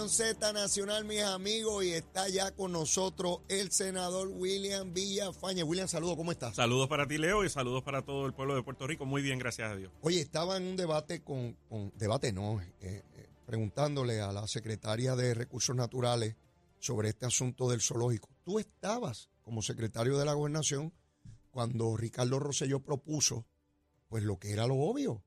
Nación Z Nacional, mis amigos, y está ya con nosotros el senador William Villafañe. William, saludos, ¿cómo estás? Saludos para ti, Leo, y saludos para todo el pueblo de Puerto Rico. Muy bien, gracias a Dios. Oye, estaba en un debate con, con debate no, eh, eh, preguntándole a la secretaria de Recursos Naturales sobre este asunto del zoológico. Tú estabas como secretario de la gobernación cuando Ricardo Rosselló propuso, pues lo que era lo obvio,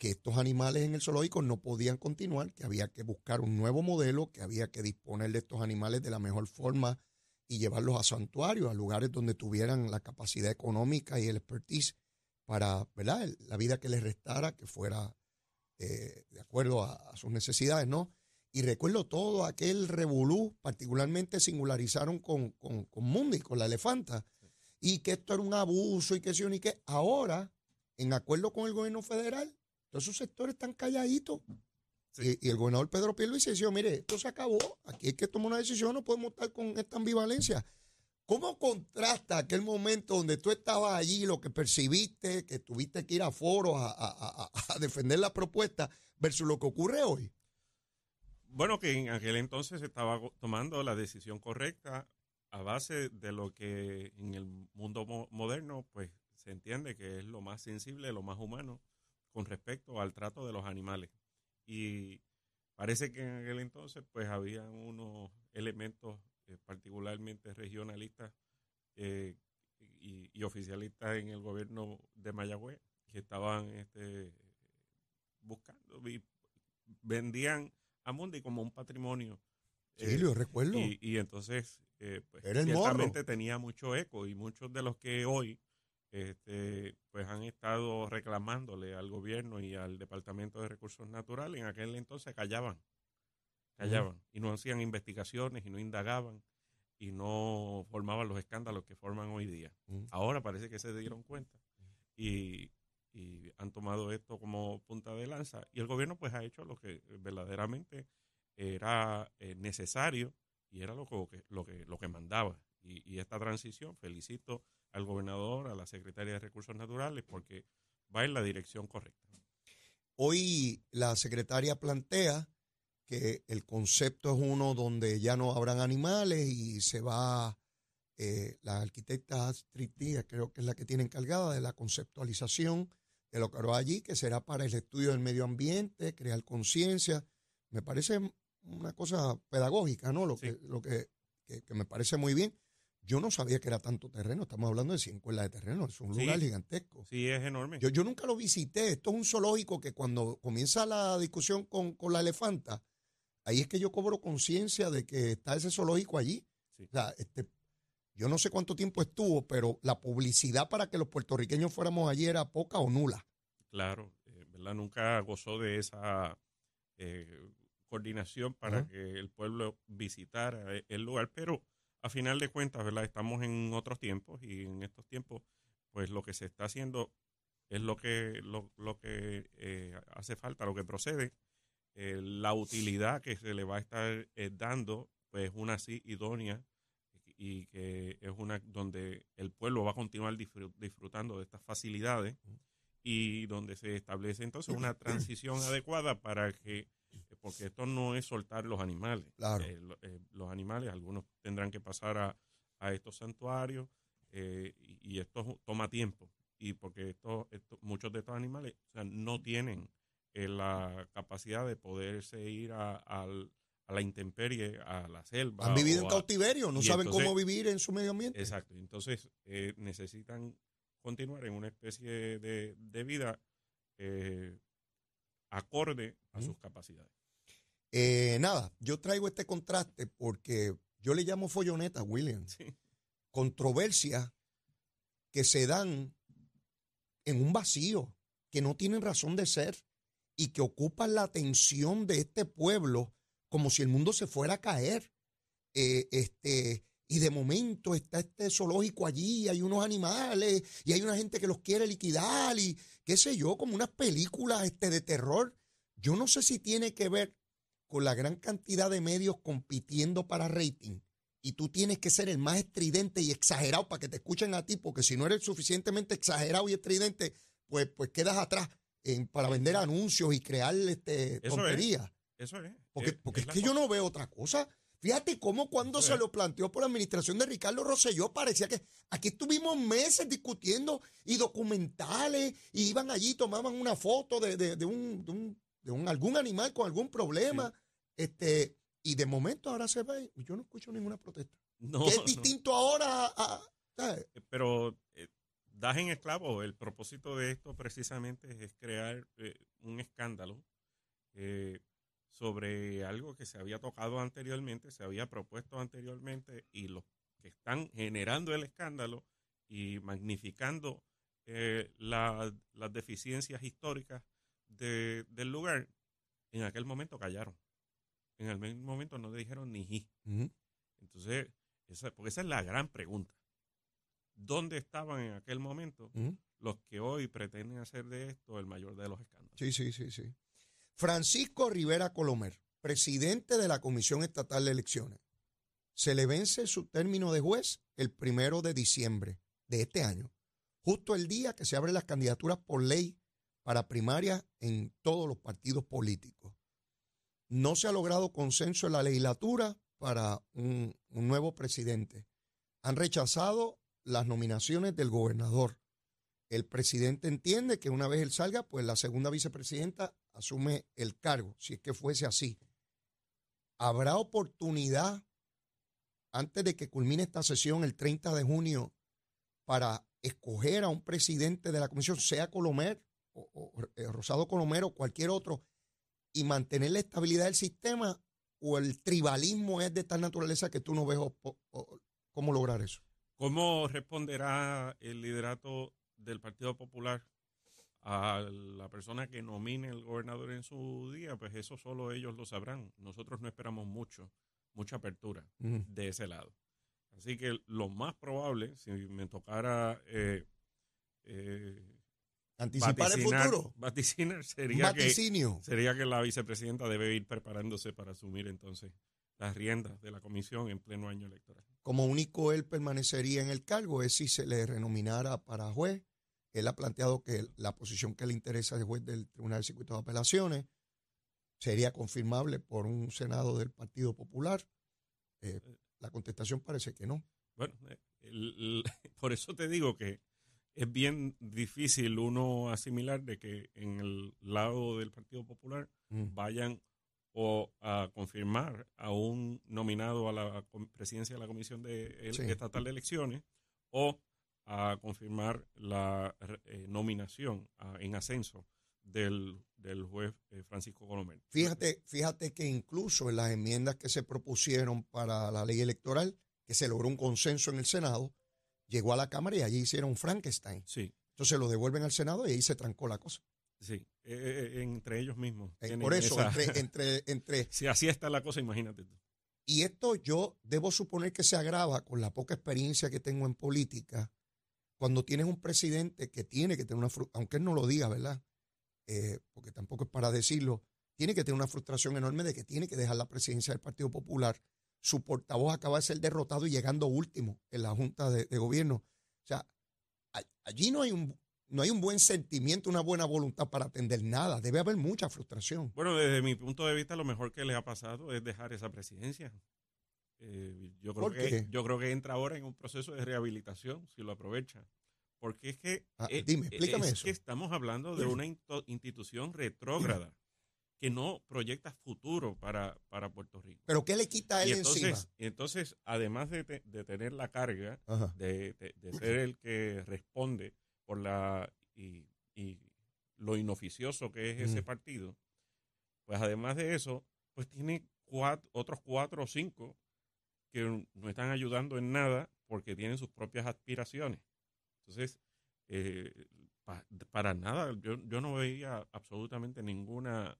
que estos animales en el zoológico no podían continuar, que había que buscar un nuevo modelo, que había que disponer de estos animales de la mejor forma y llevarlos a santuarios, a lugares donde tuvieran la capacidad económica y el expertise para, ¿verdad? La vida que les restara, que fuera eh, de acuerdo a, a, sus necesidades, ¿no? Y recuerdo todo aquel revolú, particularmente singularizaron con, con, con Mundi, con la elefanta, y que esto era un abuso y que sí, y que ahora, en acuerdo con el gobierno federal, todos esos sectores están calladitos. Sí. Y, y, el gobernador Pedro Pierluisi decía, mire, esto se acabó, aquí hay que tomar una decisión, no podemos estar con esta ambivalencia. ¿Cómo contrasta aquel momento donde tú estabas allí, lo que percibiste, que tuviste que ir a foros a, a, a, a defender la propuesta, versus lo que ocurre hoy? Bueno, que en aquel entonces se estaba tomando la decisión correcta a base de lo que en el mundo mo moderno, pues se entiende que es lo más sensible, lo más humano con respecto al trato de los animales. Y parece que en aquel entonces pues había unos elementos eh, particularmente regionalistas eh, y, y, oficialistas en el gobierno de Mayagüez que estaban este, buscando y vendían a Mundi como un patrimonio. Sí, eh, lo recuerdo. Y, y entonces, eh, pues, Era el ciertamente morro. tenía mucho eco y muchos de los que hoy este, pues han estado reclamándole al gobierno y al Departamento de Recursos Naturales, en aquel entonces callaban, callaban uh -huh. y no hacían investigaciones y no indagaban y no formaban los escándalos que forman hoy día. Uh -huh. Ahora parece que se dieron cuenta y, y, han tomado esto como punta de lanza y el gobierno pues ha hecho lo que verdaderamente era eh, necesario y era lo que, lo que, lo que mandaba. Y, y esta transición, felicito al gobernador, a la secretaria de Recursos Naturales, porque va en la dirección correcta. Hoy la secretaria plantea que el concepto es uno donde ya no habrán animales y se va eh, la arquitecta Astrid Díaz, creo que es la que tiene encargada de la conceptualización de lo que hará allí, que será para el estudio del medio ambiente, crear conciencia. Me parece una cosa pedagógica, ¿no? Lo, sí. que, lo que, que, que me parece muy bien. Yo no sabía que era tanto terreno. Estamos hablando de 100 cuerdas de terreno. Es un lugar sí, gigantesco. Sí, es enorme. Yo, yo, nunca lo visité. Esto es un zoológico que cuando comienza la discusión con, con la elefanta, ahí es que yo cobro conciencia de que está ese zoológico allí. Sí. O sea, este, yo no sé cuánto tiempo estuvo, pero la publicidad para que los puertorriqueños fuéramos allí era poca o nula. Claro, eh, ¿verdad? Nunca gozó de esa eh, coordinación para uh -huh. que el pueblo visitara el lugar, pero a final de cuentas, ¿verdad? Estamos en otros tiempos y en estos tiempos, pues lo que se está haciendo es lo que, lo, lo que eh, hace falta, lo que procede. Eh, la utilidad que se le va a estar eh, dando, pues una así idónea y que es una donde el pueblo va a continuar disfrutando de estas facilidades y donde se establece entonces una transición adecuada para que porque esto no es soltar los animales. Claro. Eh, eh, los animales, algunos tendrán que pasar a, a estos santuarios eh, y, y, esto toma tiempo. Y porque esto, esto, muchos de estos animales o sea, no tienen eh, la capacidad de poderse ir a, a, a, la intemperie, a la selva. Han vivido en cautiverio, no saben entonces, cómo vivir en su medio ambiente. Exacto. Entonces eh, necesitan continuar en una especie de, de vida acorde a sus capacidades. Eh, nada, yo traigo este contraste porque yo le llamo folloneta, William. Sí. Controversias que se dan en un vacío, que no tienen razón de ser y que ocupan la atención de este pueblo como si el mundo se fuera a caer. Eh, este, y de momento está este zoológico allí, hay unos animales y hay una gente que los quiere liquidar y qué sé yo, como unas películas este, de terror. Yo no sé si tiene que ver con la gran cantidad de medios compitiendo para rating y tú tienes que ser el más estridente y exagerado para que te escuchen a ti, porque si no eres suficientemente exagerado y estridente, pues, pues quedas atrás en, para vender anuncios y crear este, tonterías. Eso es. Porque, porque es, que yo no veo otra cosa. Fíjate cómo cuando se lo planteó por la administración de Ricardo Rosselló parecía que aquí estuvimos meses discutiendo y documentales y iban allí, tomaban una foto de, de, de, un, de, un, algún animal con algún problema. Este, y de momento ahora se ve, yo no escucho ninguna protesta. No, es distinto ahora a, eh, Pero eh, das en esclavo, el propósito de esto precisamente es crear eh, un escándalo sobre algo que se había tocado anteriormente, se había propuesto anteriormente y los que están generando el escándalo y magnificando las deficiencias históricas del lugar, en aquel momento callaron. En aquel momento no dijeron ni ji. Entonces, esa, porque esa es la gran pregunta. ¿Dónde estaban en aquel momento los que hoy pretenden hacer de esto el mayor de los escándalos? Sí, sí, sí, sí. Francisco Rivera Colomer, presidente de la Comisión Estatal de Elecciones, se le vence su término de juez el primero de diciembre de este año, justo el día que se abren las candidaturas por ley para primarias en todos los partidos políticos. No se ha logrado consenso en la legislatura para un, nuevo presidente. Han rechazado las nominaciones del gobernador. El presidente entiende que una vez él salga, pues la segunda vicepresidenta asume el cargo, si es que fuese así. ¿Habrá oportunidad antes de que culmine esta sesión el 30 de junio para escoger a un presidente de la comisión, sea Colomer o, eh, Rosado Colomer o cualquier otro, y mantener la estabilidad del sistema o el tribalismo es de tal naturaleza que tú no ves cómo lograr eso? ¿Cómo responderá el liderato del Partido Popular a la persona que nomine el gobernador en su día? Pues eso solo ellos lo sabrán. Nosotros no esperamos mucho, mucha apertura de ese lado. Así que lo más probable, si me tocara eh, eh, Anticipar el futuro. Vaticinar sería que, sería que la vicepresidenta debe ir preparándose para asumir entonces las riendas de la comisión en pleno año electoral. Como único él permanecería en el cargo es si se le renominara para juez. Él ha planteado que la posición que le interesa de juez del Tribunal de Circuito de Apelaciones sería confirmable por un Senado del Partido Popular. Eh, la contestación parece que no. Bueno, por eso te digo que es bien difícil uno asimilar de que en el lado del Partido Popular mm. vayan o a confirmar a un nominado a la presidencia de la Comisión de, Estatal de Elecciones o a confirmar la eh, nominación en ascenso del, juez eh, Francisco Colomer. Fíjate, fíjate que incluso en las enmiendas que se propusieron para la ley electoral, que se logró un consenso en el Senado, llegó a la Cámara y allí hicieron Frankenstein. Sí. Entonces lo devuelven al Senado y ahí se trancó la cosa. Sí, eh, entre ellos mismos. Por eso, entre, entre, Si así está la cosa, imagínate tú. Y esto yo debo suponer que se agrava con la poca experiencia que tengo en política, cuando tienes un presidente que tiene que tener una, aunque él no lo diga, ¿verdad? porque tampoco es para decirlo, tiene que tener una frustración enorme de que tiene que dejar la presidencia del Partido Popular su portavoz acaba de ser derrotado y llegando último en la Junta de, Gobierno. O sea, allí no hay un no hay un buen sentimiento, una buena voluntad para atender nada. Debe haber mucha frustración. Bueno, desde mi punto de vista, lo mejor que le ha pasado es dejar esa presidencia. Eh, yo, creo que, yo creo que entra ahora en un proceso de rehabilitación, si lo aprovecha. Porque es que, ah, dime, explícame es que estamos hablando de una institución retrógrada que no proyecta futuro para, para Puerto Rico. ¿Pero qué le quita a él entonces, encima? Entonces, además de, de tener la carga de, de, ser el que responde por la y, y lo inoficioso que es ese partido, pues además de eso, pues tiene cuatro, otros cuatro o cinco que no están ayudando en nada porque tienen sus propias aspiraciones. Entonces, eh, para nada, yo, yo no veía absolutamente ninguna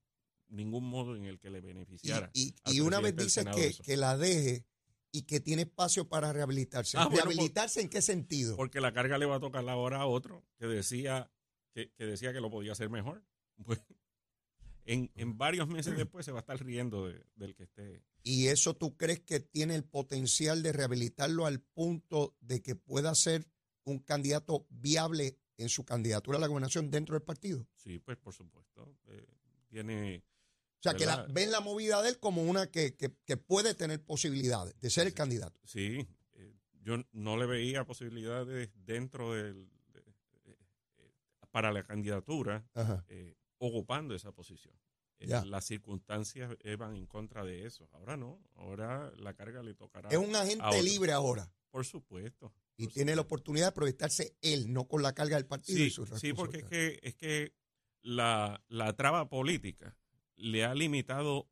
ningún modo en el que le beneficiara. Y, una vez dice que, que, la deje y que tiene espacio para rehabilitarse. Ah, ¿Rehabilitarse en qué sentido? Porque la carga le va a tocar ahora a otro que decía que, decía que lo podía hacer mejor. Pues, en, en, varios meses después se va a estar riendo del que esté. ¿Y eso tú crees que tiene el potencial de rehabilitarlo al punto de que pueda ser un candidato viable en su candidatura a la gobernación dentro del partido? Sí, pues por supuesto. Eh, tiene O sea, que la, ven la movida de él como una que, puede tener posibilidades de ser el candidato. Sí, eh, yo no le veía posibilidades dentro del para la candidatura eh, ocupando esa posición. Eh, las circunstancias van en contra de eso. Ahora no, ahora la carga le tocará. Es un agente libre ahora. Por supuesto. Y tiene la oportunidad de proyectarse él, no con la carga del partido sí, y su Sí, porque es que, es que la, la traba política le ha limitado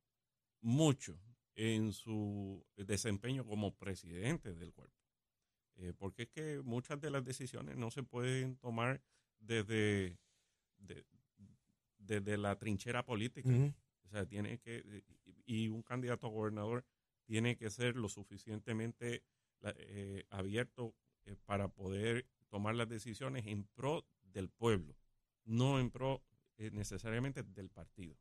mucho en su desempeño como presidente del cuerpo. Eh, porque es que muchas de las decisiones no se pueden tomar desde, desde la trinchera política. O sea, tiene que, y un candidato a gobernador tiene que ser lo suficientemente eh, abierto eh, para poder tomar las decisiones en pro del pueblo, no en pro eh, necesariamente del partido.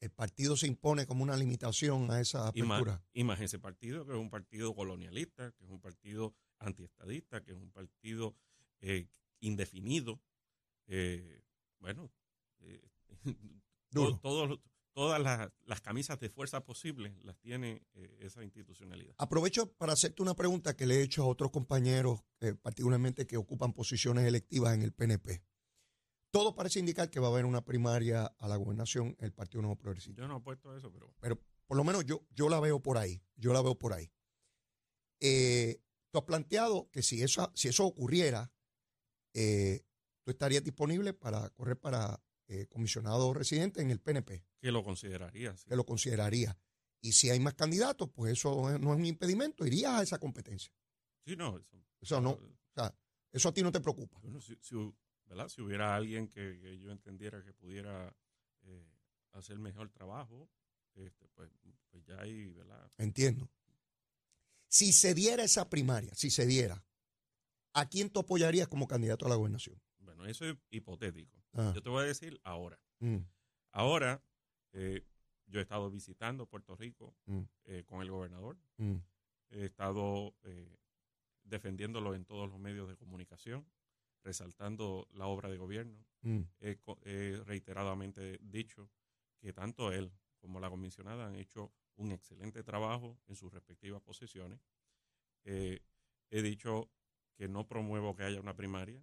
El partido se impone como una limitación a esa apertura. Y más, ese partido que es un partido colonialista, que es un partido antiestadista, que es un partido indefinido. bueno, todas las, camisas de fuerza posibles las tiene eh, esa institucionalidad. Aprovecho para hacerte una pregunta que le he hecho a otros compañeros, eh, particularmente que ocupan posiciones electivas en el PNP. Todo parece indicar que va a haber una primaria a la gobernación el Partido Nuevo Progresista. Yo no apuesto a eso, pero... Pero por lo menos yo, yo la veo por ahí, yo la veo por ahí. Eh, tú has planteado que si eso, si eso ocurriera, tú estarías disponible para correr para eh, comisionado residente en el PNP. Que lo consideraría. Que lo consideraría. Y si hay más candidatos, pues eso no es un impedimento, irías a esa competencia. Sí, no. Eso, no. O sea, eso a ti no te preocupa. Bueno, si, ¿verdad? si hubiera alguien que, yo entendiera que pudiera eh, hacer mejor trabajo, este, pues, pues, ya ahí, ¿verdad? Entiendo. Si se diera esa primaria, si se diera, ¿a quién tú apoyarías como candidato a la gobernación? Bueno, eso es hipotético. Ah. Yo te voy a decir ahora. Mm. Ahora, eh, yo he estado visitando Puerto Rico mm. eh, con el gobernador. Mm. He estado eh, defendiéndolo en todos los medios de comunicación, resaltando la obra de gobierno. He, reiteradamente dicho que tanto él como la comisionada han hecho un excelente trabajo en sus respectivas posiciones. he dicho que no promuevo que haya una primaria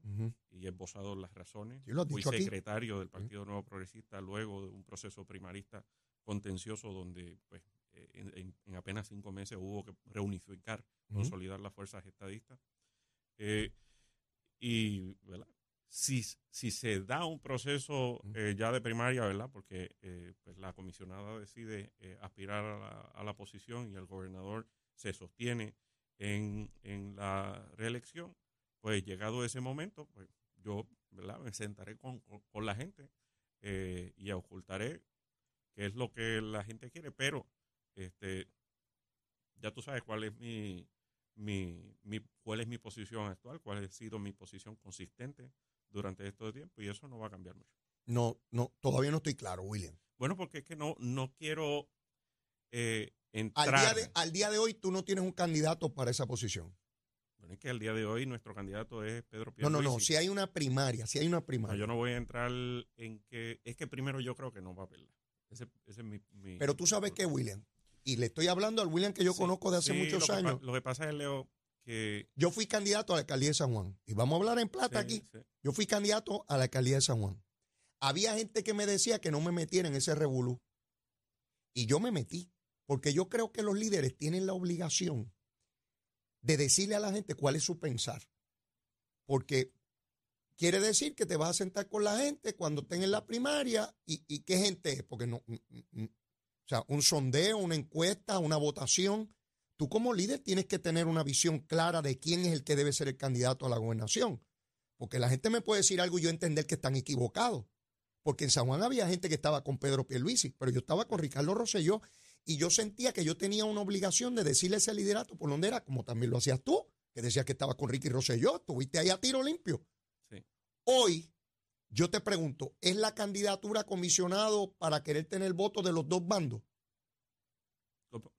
y he esbozado las razones. Fui secretario del Partido Nuevo Progresista luego de un proceso primarista contencioso donde pues, eh, en, apenas cinco meses hubo que reunificar, consolidar las fuerzas estadistas. Eh, y ¿verdad? Si, si se da un proceso eh, ya de primaria, ¿verdad? porque pues la comisionada decide aspirar a la, a la posición y el gobernador se sostiene en, en la reelección, pues llegado ese momento, pues yo ¿verdad? me sentaré con, con, la gente eh, y ocultaré qué es lo que la gente quiere, pero este ya tú sabes cuál es mi, mi, mi, cuál es mi posición actual, cuál ha sido mi posición consistente durante este tiempo y eso no va a cambiar mucho. No, no, todavía no estoy claro, William. Bueno, porque es que no, no quiero eh, al día, de, hoy tú no tienes un candidato para esa posición. Bueno, es que al día de hoy nuestro candidato es Pedro Pierluisi. No, no, no, si hay una primaria, si hay una primaria. yo no voy a entrar en que, es que primero yo creo que no va a perder. Ese, ese es mi, Pero tú sabes que, William, y le estoy hablando al William que yo conozco de hace muchos años. lo que pasa es, Leo, que... Yo fui candidato a la alcaldía de San Juan. Y vamos a hablar en plata aquí. Yo fui candidato a la alcaldía de San Juan. Había gente que me decía que no me metiera en ese revolú. Y yo me metí. Porque yo creo que los líderes tienen la obligación de decirle a la gente cuál es su pensar. Porque quiere decir que te vas a sentar con la gente cuando estén en la primaria y, qué gente es. Porque no, o sea, un sondeo, una encuesta, una votación. Tú como líder tienes que tener una visión clara de quién es el que debe ser el candidato a la gobernación. Porque la gente me puede decir algo y yo entender que están equivocados. Porque en San Juan había gente que estaba con Pedro Pierluisi, pero yo estaba con Ricardo Rosselló y yo sentía que yo tenía una obligación de decirle ese liderato por donde era, como también lo hacías tú, que decías que estabas con Ricky Rosselló, estuviste ahí a tiro limpio. Hoy, yo te pregunto, ¿es la candidatura comisionado para querer tener votos de los dos bandos?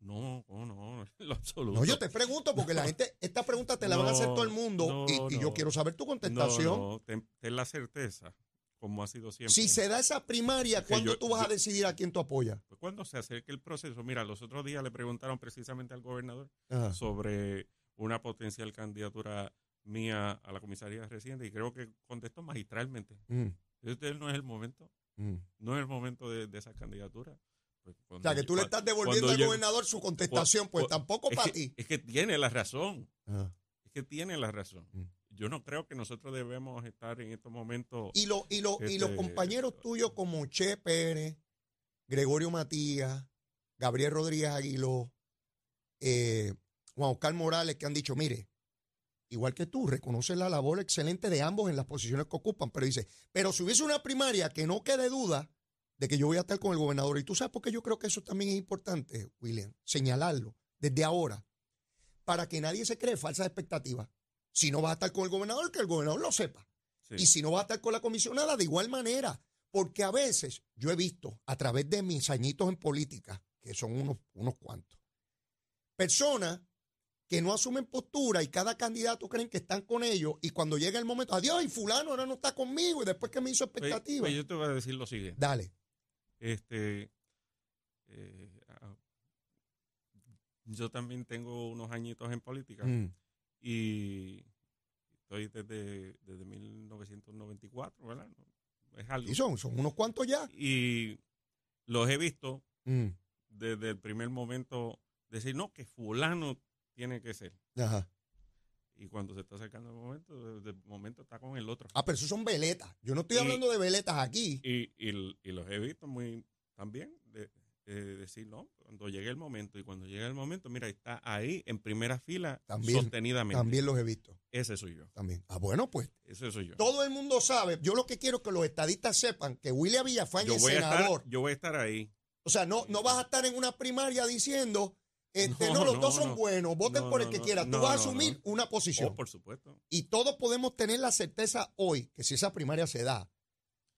No, no, no, lo absoluto. No, yo te pregunto porque la gente, esta pregunta te la van a hacer todo el mundo y, yo quiero saber tu contestación. ten, la certeza como ha sido siempre. Si se da esa primaria, ¿cuándo yo- tú vas a decidir a quién tú apoyas? Pues cuando se acerque el proceso, mira, los otros días le preguntaron precisamente al gobernador Ajá. sobre una potencial candidatura mía a la comisaría residente y creo que contestó magistralmente. Mm, Este no es el momento, mm. no es el momento de, de esa candidatura. Pues O sea, que tú le estás devolviendo al gobernador su contestación, pues tampoco para ti. Es que tiene la razón, Ajá. es que tiene la razón. Mm. Yo no creo que nosotros debemos estar en estos momentos. Y, lo, y, lo, y los Este- compañeros tuyos como Che Pérez, Gregorio Matías, Gabriel Rodríguez Aguiló, eh, Juan Oscar Morales, que han dicho, mire, igual que tú, reconoce la labor excelente de ambos en las posiciones que ocupan, pero dice, pero si hubiese una primaria que no quede duda de que yo voy a estar con el gobernador, y tú sabes por qué yo creo que eso también es importante, William, señalarlo desde ahora, para que nadie se cree falsas expectativas. Si no vas a estar con el gobernador, que el gobernador lo sepa. Sí. Y si no va a estar con la comisionada, de igual manera. Porque a veces yo he visto, a través de mis añitos en política, que son unos, unos cuantos, personas que no asumen postura y cada candidato creen que están con ellos y cuando llega el momento, adiós, y fulano ahora no está conmigo y después que me hizo expectativa. pues yo te voy a decir lo siguiente. Dale. Este, eh, ah, yo también tengo unos añitos en política Mm, y estoy desde, desde 1994, ¿verdad? Es algo. Y son, son unos cuantos ya. Y los he visto Mm, desde el primer momento decir, no, que fulano tiene que ser. ajá. Y cuando se está acercando el momento, desde el momento está con el otro. Ah, pero esos son veletas. Yo no estoy Y- hablando de veletas aquí. Y, y, y los he visto muy también de decir, no, cuando llegue el momento, y cuando llegue el momento, mira, está ahí en primera fila También, sostenidamente. También los he visto. Ese soy yo, También. Ah, bueno, pues ese soy yo. todo el mundo sabe. Yo lo que quiero es que los estadistas sepan que William Villafañe Yo es voy, a estar, senador. yo voy a estar ahí. O sea, no, no vas a estar en una primaria diciendo, este, no, No, los no, dos son no. buenos, voten por el que quiera. Tú vas a asumir una posición. Oh, por supuesto. Y todos podemos tener la certeza hoy que si esa primaria se da,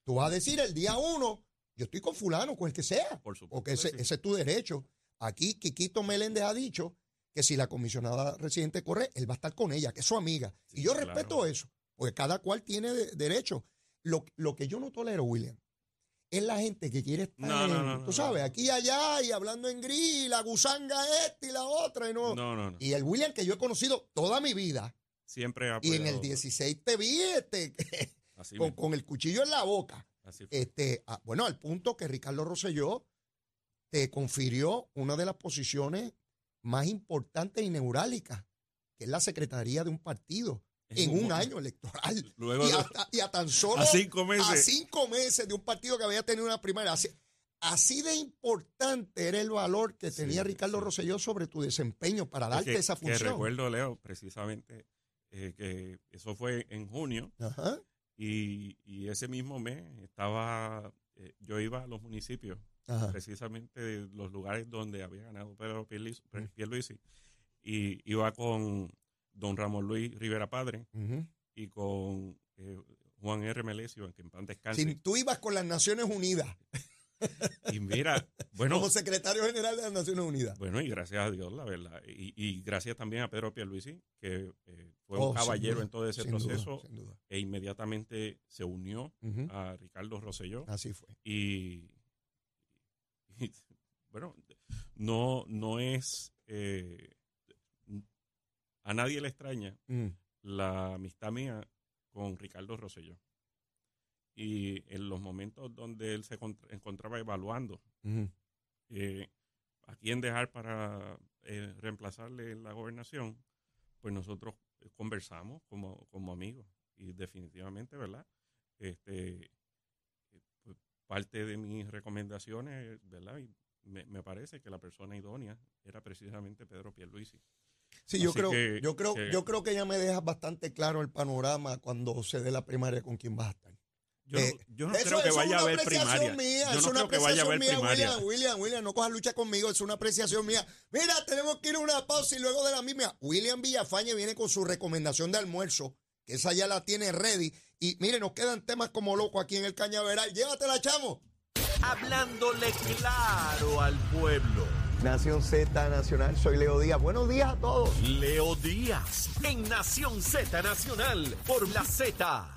tú vas a decir el día uno, yo estoy con fulano, con el que sea, Por supuesto. porque ese, sí. ese es tu derecho. Aquí Quiquito Meléndez ha dicho que si la comisionada residente corre, él va a estar con ella, que es su amiga. Sí, y yo claro. respeto eso, porque cada cual tiene de- derecho. Lo, lo que yo no tolero, William, es la gente que quiere estar, No, no, en- no, tú sabes, aquí y allá, y hablando en gris, la gusanga esta y la otra, y no. No. Y el William que yo he conocido toda mi vida, Siempre ha y en el apoyado- 16 te vi este, con, con el cuchillo en la boca. Así fue. Este, ah, bueno, al punto que Ricardo Rosselló te confirió una de las posiciones más importantes y neurálgicas, que es la secretaría de un partido en un año electoral. Luego Y a, y a tan solo a cinco meses. a cinco meses de un partido que había tenido una primaria. Así, así de importante era el valor que Sí, tenía Ricardo sí. Rosselló sobre tu desempeño para Es darte que- esa Que función. recuerdo, Leo, precisamente, eh, que eso fue en junio Ajá. Y, y ese mismo mes estaba, eh, yo iba a los municipios, Ajá. precisamente de los lugares donde había ganado Pedro Pierluisi. Pierluisi, y iba con don Ramón Luis Rivera Padre y con eh, Juan R. Melesio, en que en pan descanse. Si tú ibas con las Naciones Unidas Y mira, bueno, como secretario general de las Naciones Unidas. Bueno, y gracias a Dios, la verdad. Y, y gracias también a Pedro Pierluisi, que eh, fue Oh, un sin caballero duda, en todo ese duda, proceso duda. e inmediatamente se unió a Ricardo Rosselló. Así fue. Y, y, bueno, no, no es... eh, a nadie le extraña Mm. la amistad mía con Ricardo Rosselló. Y en los momentos donde él se contra- encontraba evaluando eh, a quién dejar para eh, reemplazarle en la gobernación, pues nosotros conversamos como, como amigos y definitivamente, ¿verdad? Este, eh, pues, parte de mis recomendaciones, ¿verdad? Y me, me parece que la persona idónea era precisamente Pedro Pierluisi. Sí, yo Así creo, que- yo creo, que- yo creo que ya me dejas bastante claro el panorama cuando se dé la primaria con quién vas a estar. Yo, Eh, no, yo no Eso- creo que vaya a una haber apreciación primaria. Mía, yo es no una creo que vaya a haber apreciación mía, primaria. William, William, William, no cojas lucha conmigo, es una apreciación mía. Mira, tenemos que ir a una pausa y luego de la misma. William Villafañe viene con su recomendación de almuerzo, que esa ya la tiene ready. Y mire, nos quedan temas como loco aquí en el Cañaveral. Llévatela, chamo. hablándole claro al pueblo. Nación Z Nacional, soy Leo Díaz. Buenos días a todos. Leo Díaz, en Nación Z Nacional, por la Z